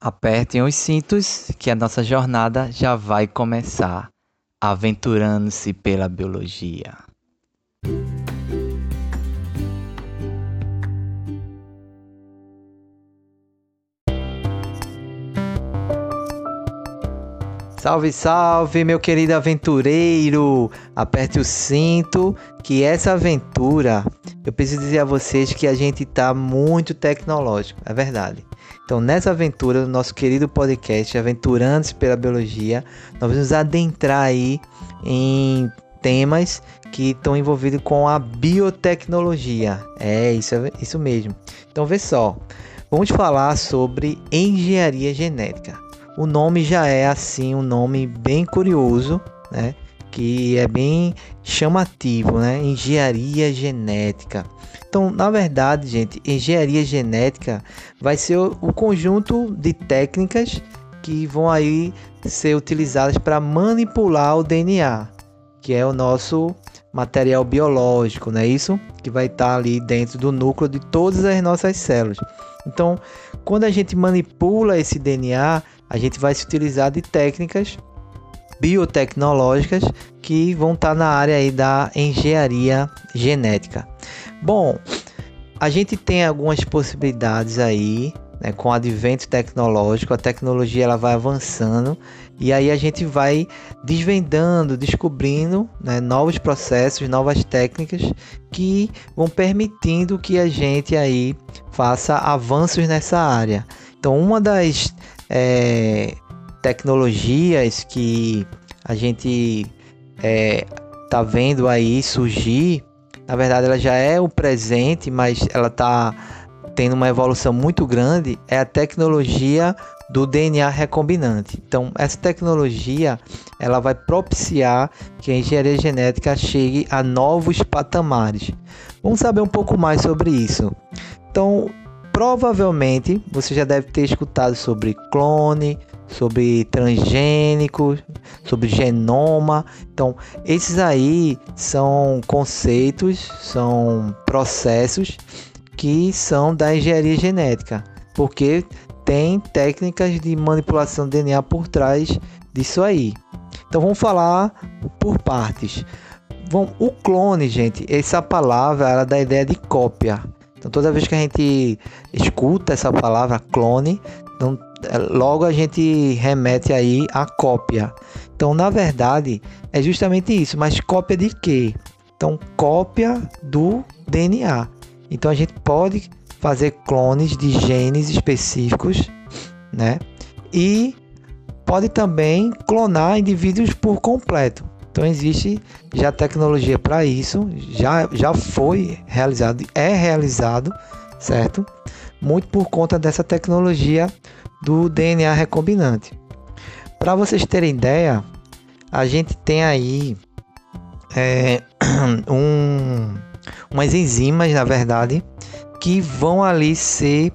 Apertem os cintos que a nossa jornada já vai começar, aventurando-se pela biologia. Salve, salve, meu querido aventureiro! Aperte o cinto, que essa aventura, eu preciso dizer a vocês que a gente está muito tecnológico, é verdade. Então, nessa aventura do nosso querido podcast Aventurantes pela Biologia, nós vamos adentrar aí em temas que estão envolvidos com a biotecnologia. É isso, é isso mesmo. Então, vê só, vamos falar sobre engenharia genética o nome já é assim um nome bem curioso, né? Que é bem chamativo, né? Engenharia genética. Então, na verdade, gente, engenharia genética vai ser o, conjunto de técnicas que vão aí ser utilizadas para manipular o DNA, que é o nosso material biológico, não é isso? Que vai estar tá ali dentro do núcleo de todas as nossas células. Então, quando a gente manipula esse DNA, a gente vai se utilizar de técnicas biotecnológicas que vão estar tá na área aí da engenharia genética. Bom, a gente tem algumas possibilidades aí né, com o advento tecnológico, a tecnologia ela vai avançando e aí a gente vai desvendando, descobrindo né, novos processos, novas técnicas que vão permitindo que a gente aí faça avanços nessa área. Então, uma das é, tecnologias que a gente é, tá vendo aí surgir, na verdade ela já é o presente, mas ela tá tendo uma evolução muito grande, é a tecnologia do DNA recombinante. Então, essa tecnologia ela vai propiciar que a engenharia genética chegue a novos patamares. Vamos saber um pouco mais sobre isso. Então, provavelmente você já deve ter escutado sobre clone, sobre transgênicos, sobre genoma. Então, esses aí são conceitos, são processos que são da engenharia genética, porque tem técnicas de manipulação de DNA por trás disso aí. Então vamos falar por partes. Bom, o clone, gente, essa palavra ela dá a ideia de cópia. Então toda vez que a gente escuta essa palavra clone, então, logo a gente remete aí a cópia. Então na verdade é justamente isso, mas cópia de quê? Então cópia do DNA. Então a gente pode fazer clones de genes específicos, né? E pode também clonar indivíduos por completo. Então existe já tecnologia para isso, já, já foi realizado, é realizado, certo? Muito por conta dessa tecnologia do DNA recombinante. Para vocês terem ideia, a gente tem aí é, um, umas enzimas, na verdade, que vão ali ser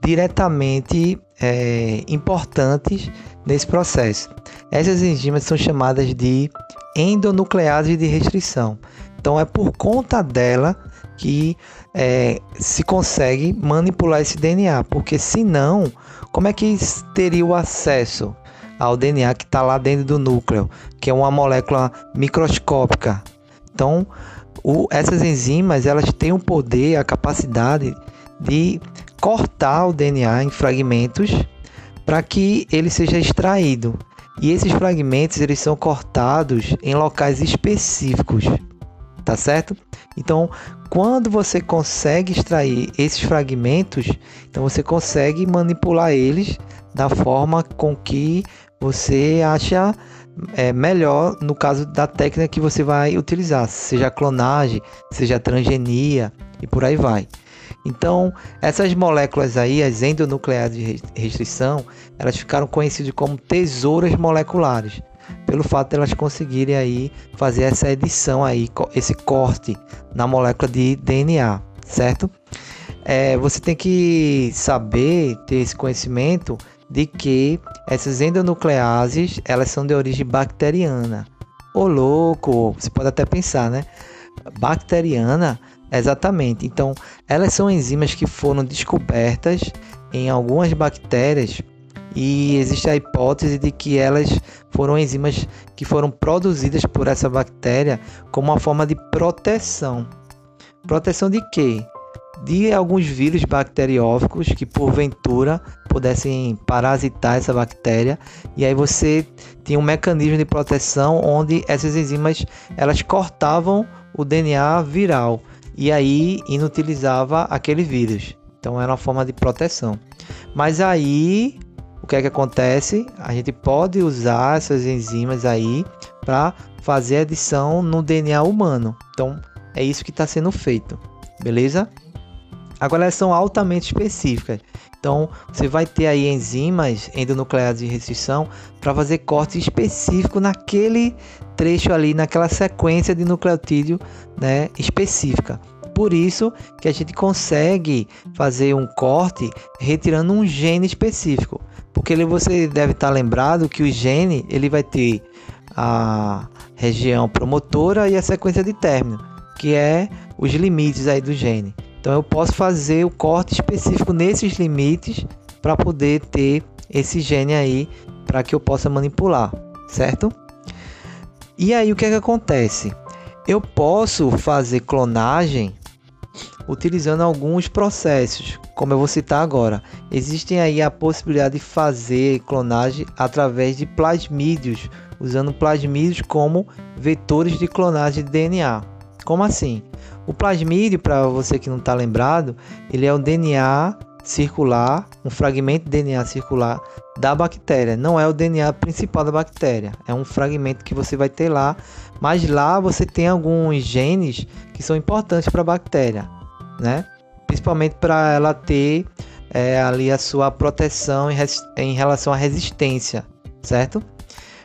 diretamente é, importantes nesse processo. Essas enzimas são chamadas de endonuclease de restrição. Então é por conta dela que é, se consegue manipular esse DNA, porque senão, como é que teria o acesso ao DNA que está lá dentro do núcleo, que é uma molécula microscópica? Então, o, essas enzimas elas têm o poder, a capacidade de cortar o DNA em fragmentos para que ele seja extraído. E esses fragmentos eles são cortados em locais específicos, tá certo? Então, quando você consegue extrair esses fragmentos, então você consegue manipular eles da forma com que você acha é, melhor no caso da técnica que você vai utilizar, seja clonagem, seja transgenia e por aí vai. Então, essas moléculas aí, as endonucleares de restrição, elas ficaram conhecidas como tesouras moleculares, pelo fato de elas conseguirem aí fazer essa edição aí, esse corte na molécula de DNA, certo? É, você tem que saber, ter esse conhecimento de que essas endonucleases, elas são de origem bacteriana. Ô louco, você pode até pensar, né? Bacteriana Exatamente. Então, elas são enzimas que foram descobertas em algumas bactérias e existe a hipótese de que elas foram enzimas que foram produzidas por essa bactéria como uma forma de proteção. Proteção de quê? De alguns vírus bacterióficos que porventura pudessem parasitar essa bactéria e aí você tinha um mecanismo de proteção onde essas enzimas elas cortavam o DNA viral e aí inutilizava aquele vírus. Então era uma forma de proteção. Mas aí o que é que acontece? A gente pode usar essas enzimas aí para fazer adição no DNA humano. Então é isso que está sendo feito, beleza? Agora elas são altamente específicas. Então você vai ter aí enzimas endonucleadas de restrição para fazer corte específico naquele trecho ali, naquela sequência de nucleotídeo né, específica. Por isso que a gente consegue fazer um corte retirando um gene específico. Porque ele, você deve estar lembrado que o gene ele vai ter a região promotora e a sequência de término, que é os limites aí do gene. Então eu posso fazer o corte específico nesses limites para poder ter esse gene aí para que eu possa manipular, certo? E aí o que é que acontece? Eu posso fazer clonagem utilizando alguns processos, como eu vou citar agora. Existem aí a possibilidade de fazer clonagem através de plasmídios, usando plasmídios como vetores de clonagem de DNA. Como assim? O plasmídio, para você que não está lembrado, ele é o DNA circular, um fragmento de DNA circular da bactéria. Não é o DNA principal da bactéria, é um fragmento que você vai ter lá, mas lá você tem alguns genes que são importantes para a bactéria né? Principalmente para ela ter é, ali a sua proteção em, em relação à resistência, certo?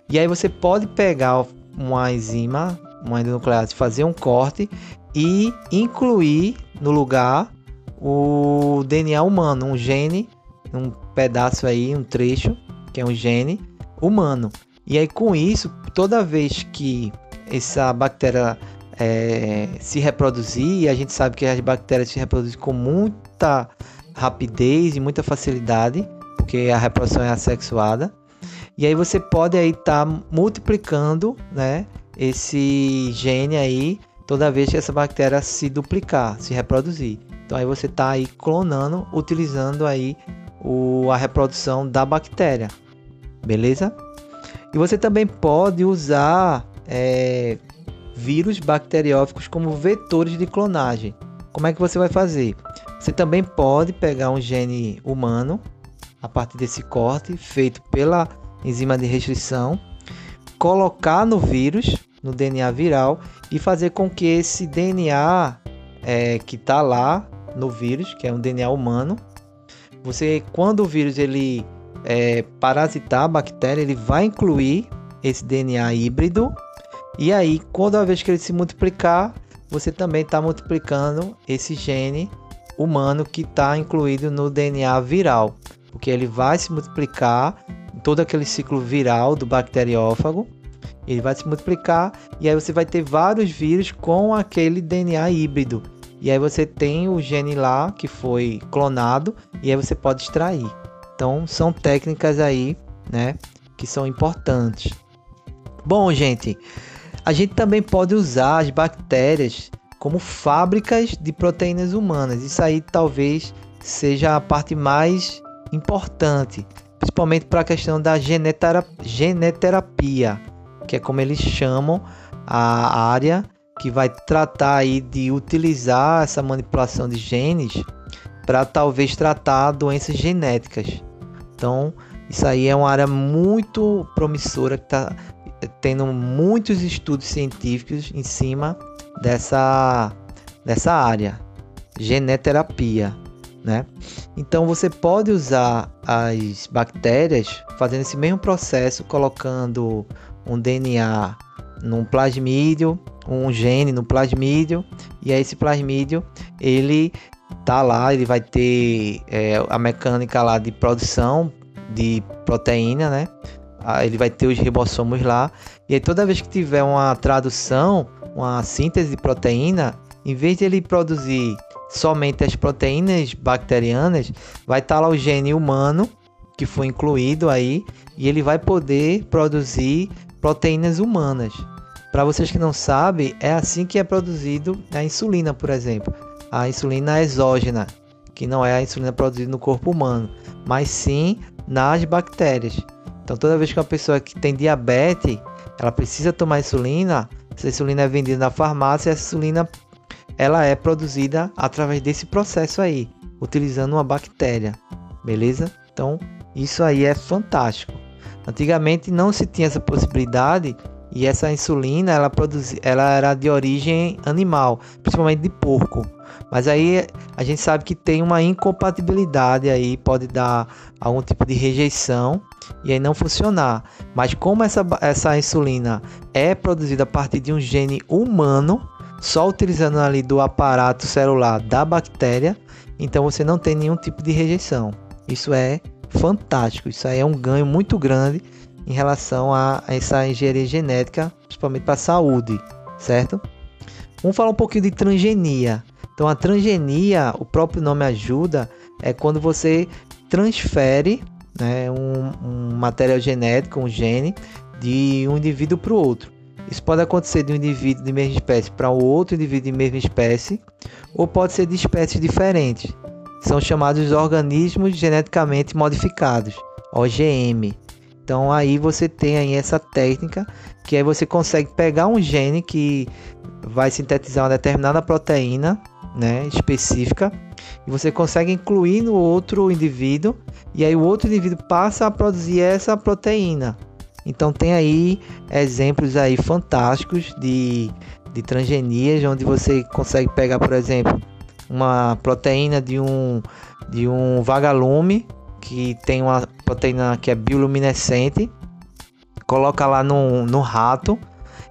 E aí você pode pegar uma enzima, uma endonuclease, fazer um corte e incluir no lugar o DNA humano, um gene, um pedaço aí, um trecho, que é um gene humano. E aí com isso, toda vez que essa bactéria é, se reproduzir, e a gente sabe que as bactérias se reproduzem com muita rapidez e muita facilidade, porque a reprodução é assexuada. E aí você pode aí estar tá multiplicando, né, esse gene aí toda vez que essa bactéria se duplicar, se reproduzir. Então aí você está aí clonando, utilizando aí o, a reprodução da bactéria, beleza? E você também pode usar é, vírus bacterióficos como vetores de clonagem. Como é que você vai fazer? Você também pode pegar um gene humano a partir desse corte feito pela enzima de restrição, colocar no vírus, no DNA viral e fazer com que esse DNA é, que está lá no vírus, que é um DNA humano, você quando o vírus ele é, parasitar a bactéria, ele vai incluir esse DNA híbrido e aí, toda vez que ele se multiplicar, você também está multiplicando esse gene humano que está incluído no DNA viral, porque ele vai se multiplicar todo aquele ciclo viral do bacteriófago. Ele vai se multiplicar e aí você vai ter vários vírus com aquele DNA híbrido. E aí você tem o gene lá que foi clonado e aí você pode extrair. Então são técnicas aí, né, que são importantes. Bom, gente, a gente também pode usar as bactérias como fábricas de proteínas humanas. Isso aí talvez seja a parte mais importante, principalmente para a questão da geneterapia, que é como eles chamam a área que vai tratar aí de utilizar essa manipulação de genes para talvez tratar doenças genéticas. Então, isso aí é uma área muito promissora que está tendo muitos estudos científicos em cima dessa, dessa área, geneterapia, né? Então você pode usar as bactérias fazendo esse mesmo processo, colocando um DNA num plasmídio, um gene no plasmídio, e aí esse plasmídio ele tá lá, ele vai ter é, a mecânica lá de produção de proteína, né? ele vai ter os ribossomos lá. E aí toda vez que tiver uma tradução, uma síntese de proteína, em vez de ele produzir somente as proteínas bacterianas, vai estar tá lá o gene humano que foi incluído aí e ele vai poder produzir proteínas humanas. Para vocês que não sabem, é assim que é produzido a insulina, por exemplo. A insulina exógena, que não é a insulina produzida no corpo humano, mas sim nas bactérias. Então, toda vez que uma pessoa que tem diabetes, ela precisa tomar insulina, essa insulina é vendida na farmácia, essa insulina ela é produzida através desse processo aí, utilizando uma bactéria, beleza? Então, isso aí é fantástico. Antigamente não se tinha essa possibilidade e essa insulina ela, produzi, ela era de origem animal, principalmente de porco. Mas aí a gente sabe que tem uma incompatibilidade aí, pode dar algum tipo de rejeição e aí não funcionar. Mas como essa, essa insulina é produzida a partir de um gene humano, só utilizando ali do aparato celular da bactéria, então você não tem nenhum tipo de rejeição. Isso é fantástico. Isso aí é um ganho muito grande em relação a, essa engenharia genética, principalmente para a saúde, certo? Vamos falar um pouquinho de transgenia. Então, a transgenia, o próprio nome ajuda, é quando você transfere né, um, um material genético, um gene, de um indivíduo para o outro. Isso pode acontecer de um indivíduo de mesma espécie para outro indivíduo de mesma espécie, ou pode ser de espécies diferentes são chamados organismos geneticamente modificados, OGM. Então aí você tem aí essa técnica que aí você consegue pegar um gene que vai sintetizar uma determinada proteína, né, específica, e você consegue incluir no outro indivíduo e aí o outro indivíduo passa a produzir essa proteína. Então tem aí exemplos aí fantásticos de, de transgenias onde você consegue pegar, por exemplo, uma proteína de um, de um vagalume que tem uma proteína que é bioluminescente, coloca lá no, no rato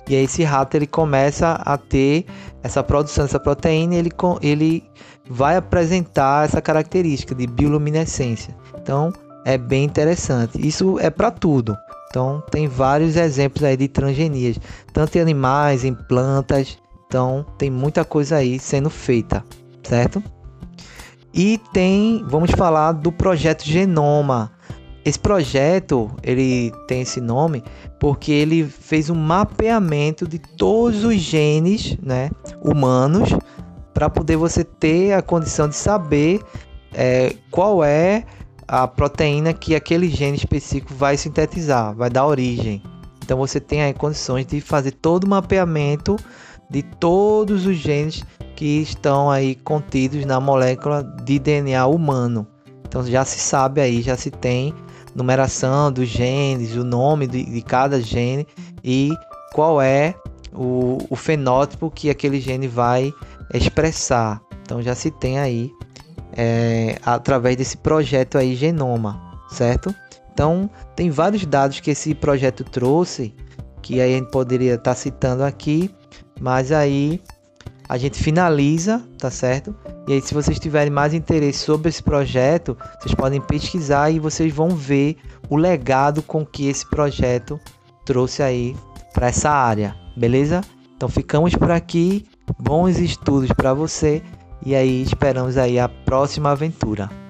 e aí esse rato ele começa a ter essa produção dessa proteína e ele, ele vai apresentar essa característica de bioluminescência. Então é bem interessante. Isso é para tudo. Então tem vários exemplos aí de transgenias, tanto em animais, em plantas. Então tem muita coisa aí sendo feita certo? E tem, vamos falar do projeto Genoma. Esse projeto, ele tem esse nome porque ele fez um mapeamento de todos os genes, né, humanos, para poder você ter a condição de saber é, qual é a proteína que aquele gene específico vai sintetizar, vai dar origem. Então você tem aí condições de fazer todo o mapeamento de todos os genes que estão aí contidos na molécula de DNA humano. Então já se sabe aí, já se tem numeração dos genes, o nome de, de cada gene e qual é o, o, fenótipo que aquele gene vai expressar. Então já se tem aí é, através desse projeto aí Genoma, certo? Então tem vários dados que esse projeto trouxe que aí a gente poderia estar tá citando aqui, mas aí a gente finaliza, tá certo? E aí, se vocês tiverem mais interesse sobre esse projeto, vocês podem pesquisar e vocês vão ver o legado com que esse projeto trouxe aí para essa área, beleza? Então ficamos por aqui, bons estudos para você e aí esperamos aí a próxima aventura.